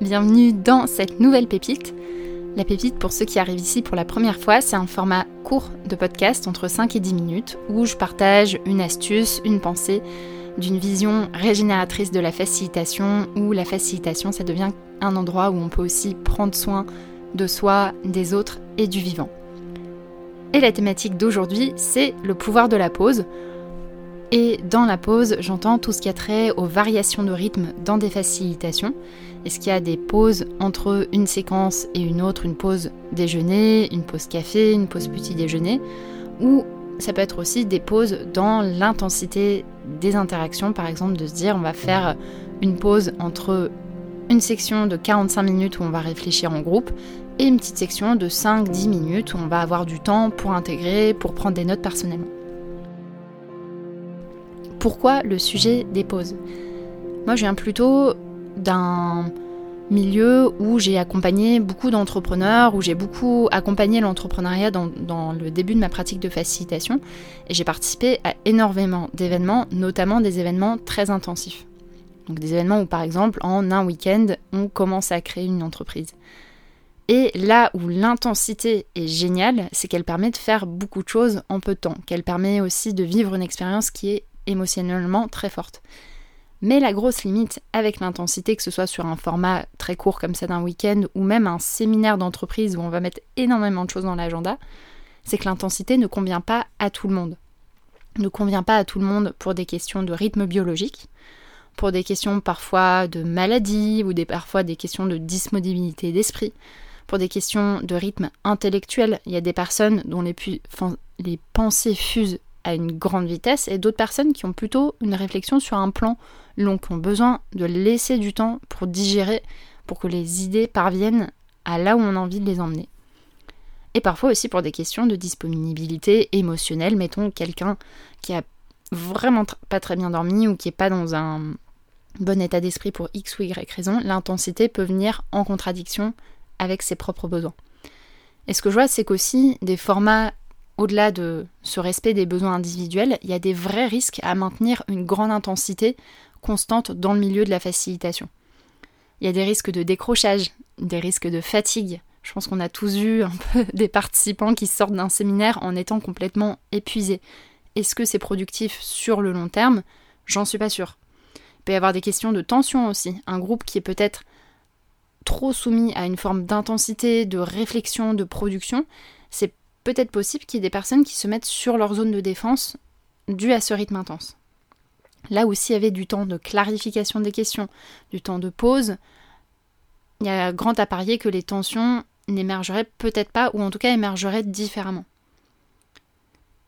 bienvenue dans cette nouvelle pépite. La pépite, pour ceux qui arrivent ici pour la première fois, c'est un format court de podcast entre 5 et 10 minutes où je partage une astuce, une pensée d'une vision régénératrice de la facilitation où la facilitation, ça devient un endroit où on peut aussi prendre soin de soi, des autres et du vivant. Et la thématique d'aujourd'hui, c'est le pouvoir de la pause. Et dans la pause, j'entends tout ce qui a trait aux variations de rythme dans des facilitations. Est-ce qu'il y a des pauses entre une séquence et une autre, une pause déjeuner, une pause café, une pause petit déjeuner? Ou ça peut être aussi des pauses dans l'intensité des interactions, par exemple de se dire on va faire une pause entre une section de 45 minutes où on va réfléchir en groupe et une petite section de 5-10 minutes où on va avoir du temps pour intégrer, pour prendre des notes personnellement. Pourquoi le sujet pauses Moi je viens plutôt d'un milieu où j'ai accompagné beaucoup d'entrepreneurs, où j'ai beaucoup accompagné l'entrepreneuriat dans, dans, le début de ma pratique de facilitation, et j'ai participé à énormément d'événements, notamment des événements très intensifs. Donc des événements où par exemple en un week-end on commence à créer une entreprise. Et là où l'intensité est géniale, c'est qu'elle permet de faire beaucoup de choses en peu de temps, qu'elle permet aussi de vivre une expérience qui est émotionnellement très forte. Mais la grosse limite avec l'intensité, que ce soit sur un format très court comme ça d'un week-end ou même un séminaire d'entreprise où on va mettre énormément de choses dans l'agenda, c'est que l'intensité ne convient pas à tout le monde. Ne convient pas à tout le monde pour des questions de rythme biologique, pour des questions parfois de maladie ou des, parfois des questions de disponibilité d'esprit, pour des questions de rythme intellectuel. Il y a des personnes dont les pensées fusent à une grande vitesse et d'autres personnes qui ont plutôt une réflexion sur un plan long, qui ont besoin de laisser du temps pour digérer, pour que les idées parviennent à là où on a envie de les emmener. Et parfois aussi pour des questions de disponibilité émotionnelle, mettons quelqu'un qui a vraiment pas très bien dormi ou qui est pas dans un bon état d'esprit pour X ou Y raison, l'intensité peut venir en contradiction avec ses propres besoins. Et ce que je vois, c'est qu'aussi des formats au-delà de ce respect des besoins individuels, il y a des vrais risques à maintenir une grande intensité constante dans le milieu de la facilitation. Il y a des risques de décrochage, des risques de fatigue. Je pense qu'on a tous peu des participants qui sortent d'un séminaire en étant complètement épuisés. Est-ce que c'est productif sur le long terme? J'en suis pas sûre. Il peut y avoir des questions de tension aussi. Un groupe qui est peut-être trop soumis à une forme d'intensité, de réflexion, de production, c'est peut-être possible qu'il y ait des personnes qui se mettent sur leur zone de défense dû à ce rythme intense. Là aussi, il y avait du temps de clarification des questions, du temps de pause. Il y a grand à parier que les tensions n'émergeraient peut-être pas, ou en tout cas émergeraient différemment.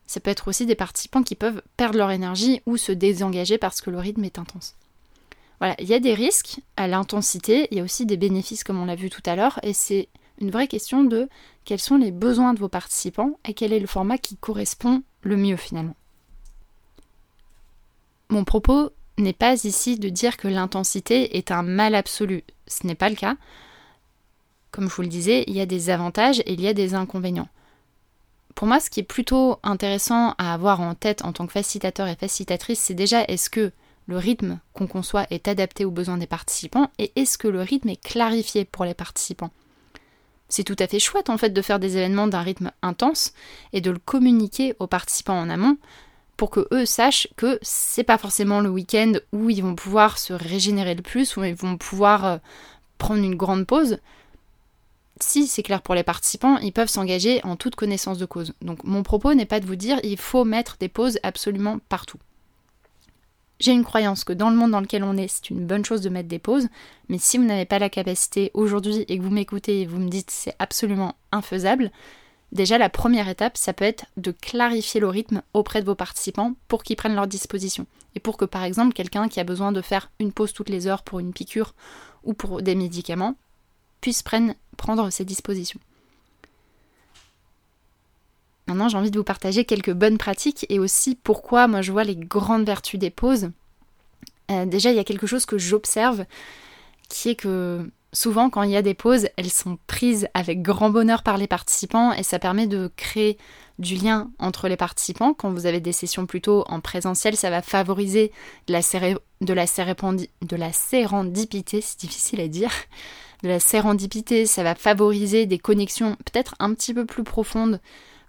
Ça peut être aussi des participants qui peuvent perdre leur énergie ou se désengager parce que le rythme est intense. Voilà, il y a des risques à l'intensité, il y a aussi des bénéfices comme on l'a vu tout à l'heure, et c'est une vraie question de quels sont les besoins de vos participants et quel est le format qui correspond le mieux finalement. Mon propos n'est pas ici de dire que l'intensité est un mal absolu, ce n'est pas le cas. Comme je vous le disais, il y a des avantages et il y a des inconvénients. Pour moi, ce qui est plutôt intéressant à avoir en tête en tant que facilitateur et facilitatrice, c'est déjà est-ce que le rythme qu'on conçoit est adapté aux besoins des participants et est-ce que le rythme est clarifié pour les participants c'est tout à fait chouette en fait de faire des événements d'un rythme intense et de le communiquer aux participants en amont pour que eux sachent que c'est pas forcément le week-end où ils vont pouvoir se régénérer le plus, où ils vont pouvoir euh, prendre une grande pause. Si c'est clair pour les participants, ils peuvent s'engager en toute connaissance de cause. Donc mon propos n'est pas de vous dire il faut mettre des pauses absolument partout. J'ai une croyance que dans le monde dans lequel on est, c'est une bonne chose de mettre des pauses, mais si vous n'avez pas la capacité aujourd'hui et que vous m'écoutez et vous me dites c'est absolument infaisable, déjà la première étape, ça peut être de clarifier le rythme auprès de vos participants pour qu'ils prennent leur disposition. Et pour que par exemple quelqu'un qui a besoin de faire une pause toutes les heures pour une piqûre ou pour des médicaments puisse prendre ses dispositions. Maintenant, j'ai envie de vous partager quelques bonnes pratiques et aussi pourquoi moi je vois les grandes vertus des pauses. Euh, déjà, il y a quelque chose que j'observe qui est que souvent, quand il y a des pauses, elles sont prises avec grand bonheur par les participants et ça permet de créer du lien entre les participants. Quand vous avez des sessions plutôt en présentiel, ça va favoriser de la, sérendipité, c'est difficile à dire, de la sérendipité, ça va favoriser des connexions peut-être un petit peu plus profondes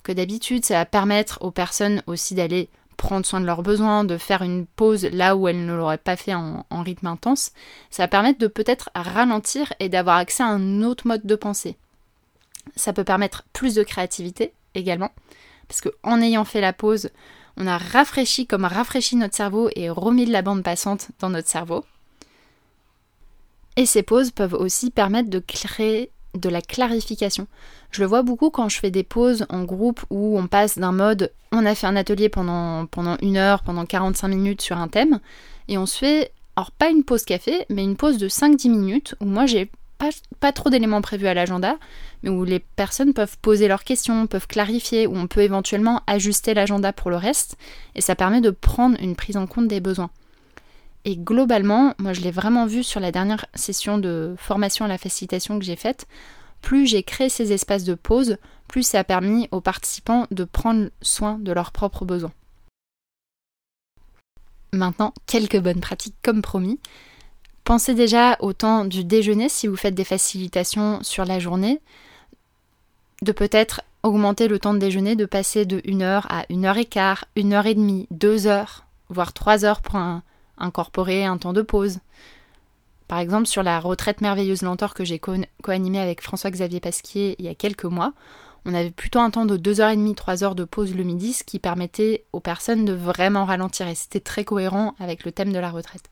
que d'habitude, ça va permettre aux personnes aussi d'aller prendre soin de leurs besoins, de faire une pause là où elles ne l'auraient pas fait en, rythme intense, ça va permettre de peut-être ralentir et d'avoir accès à un autre mode de pensée. Ça peut permettre plus de créativité également, parce qu'en ayant fait la pause, on a rafraîchi comme rafraîchi notre cerveau et remis de la bande passante dans notre cerveau. Et ces pauses peuvent aussi permettre de créer de la clarification. Je le vois beaucoup quand je fais des pauses en groupe où on passe d'un mode on a fait un atelier pendant, une heure, pendant 45 minutes sur un thème, et on se fait, alors pas une pause café, mais une pause de 5-10 minutes où moi j'ai pas, pas trop d'éléments prévus à l'agenda, mais où les personnes peuvent poser leurs questions, peuvent clarifier, où on peut éventuellement ajuster l'agenda pour le reste, et ça permet de prendre une prise en compte des besoins. Et globalement, moi je l'ai vraiment vu sur la dernière session de formation à la facilitation que j'ai faite, plus j'ai créé ces espaces de pause, plus ça a permis aux participants de prendre soin de leurs propres besoins. Maintenant, quelques bonnes pratiques comme promis. Pensez déjà au temps du déjeuner si vous faites des facilitations sur la journée, de peut-être augmenter le temps de déjeuner, de passer de 1 heure à 1 heure et quart, 1 heure et demie, 2 heures, voire 3 heures pour incorporer un temps de pause. Par exemple, sur la retraite merveilleuse lenteur que j'ai co-animée avec François-Xavier Pasquier il y a quelques mois, on avait plutôt un temps de 2h30, 3h de pause le midi, ce qui permettait aux personnes de vraiment ralentir et c'était très cohérent avec le thème de la retraite.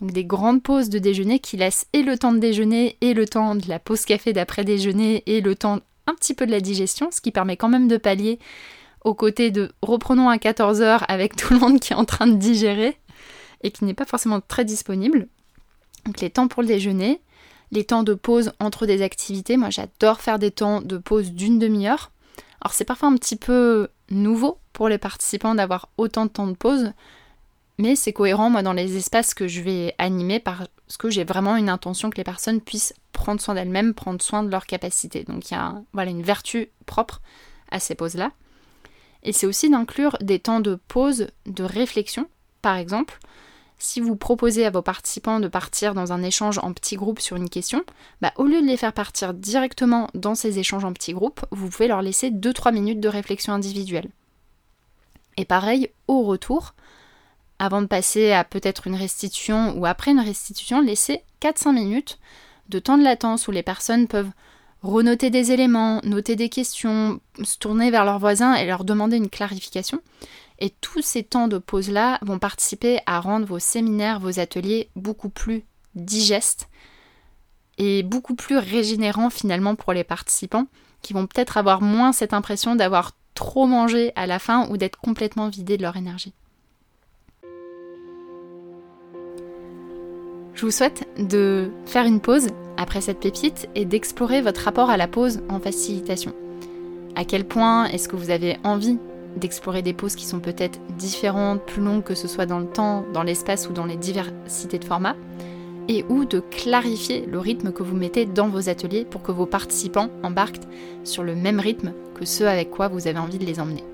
Donc des grandes pauses de déjeuner qui laissent et le temps de déjeuner et le temps de la pause café d'après déjeuner et le temps un petit peu de la digestion, ce qui permet quand même de pallier aux côtés de reprenons à 14h avec tout le monde qui est en train de digérer et qui n'est pas forcément très disponible. Donc les temps pour le déjeuner, les temps de pause entre des activités. Moi j'adore faire des temps de pause d'une demi-heure. Alors c'est parfois un petit peu nouveau pour les participants d'avoir autant de temps de pause, mais c'est cohérent moi dans les espaces que je vais animer parce que j'ai vraiment une intention que les personnes puissent prendre soin d'elles-mêmes, prendre soin de leurs capacités. Donc il y a voilà, une vertu propre à ces pauses-là. Et c'est aussi d'inclure des temps de pause, de réflexion. Par exemple, si vous proposez à vos participants de partir dans un échange en petit groupe sur une question, bah, au lieu de les faire partir directement dans ces échanges en petits groupes, vous pouvez leur laisser 2-3 minutes de réflexion individuelle. Et pareil, au retour, avant de passer à peut-être une restitution ou après une restitution, laissez 4-5 minutes de temps de latence où les personnes peuvent renoter des éléments, noter des questions, se tourner vers leurs voisins et leur demander une clarification. Et tous ces temps de pause-là vont participer à rendre vos séminaires, vos ateliers beaucoup plus digestes et beaucoup plus régénérants finalement pour les participants qui vont peut-être avoir moins cette impression d'avoir trop mangé à la fin ou d'être complètement vidés de leur énergie. Je vous souhaite de faire une pause après cette pépite et d'explorer votre rapport à la pause en facilitation. À quel point est-ce que vous avez envie d'explorer des pauses qui sont peut-être différentes, plus longues, que ce soit dans le temps, dans l'espace ou dans les diversités de formats, et ou de clarifier le rythme que vous mettez dans vos ateliers pour que vos participants embarquent sur le même rythme que ceux avec quoi vous avez envie de les emmener.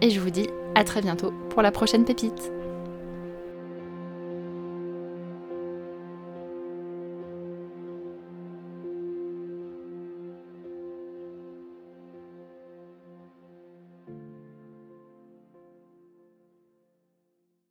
Et je vous dis à très bientôt pour la prochaine pépite.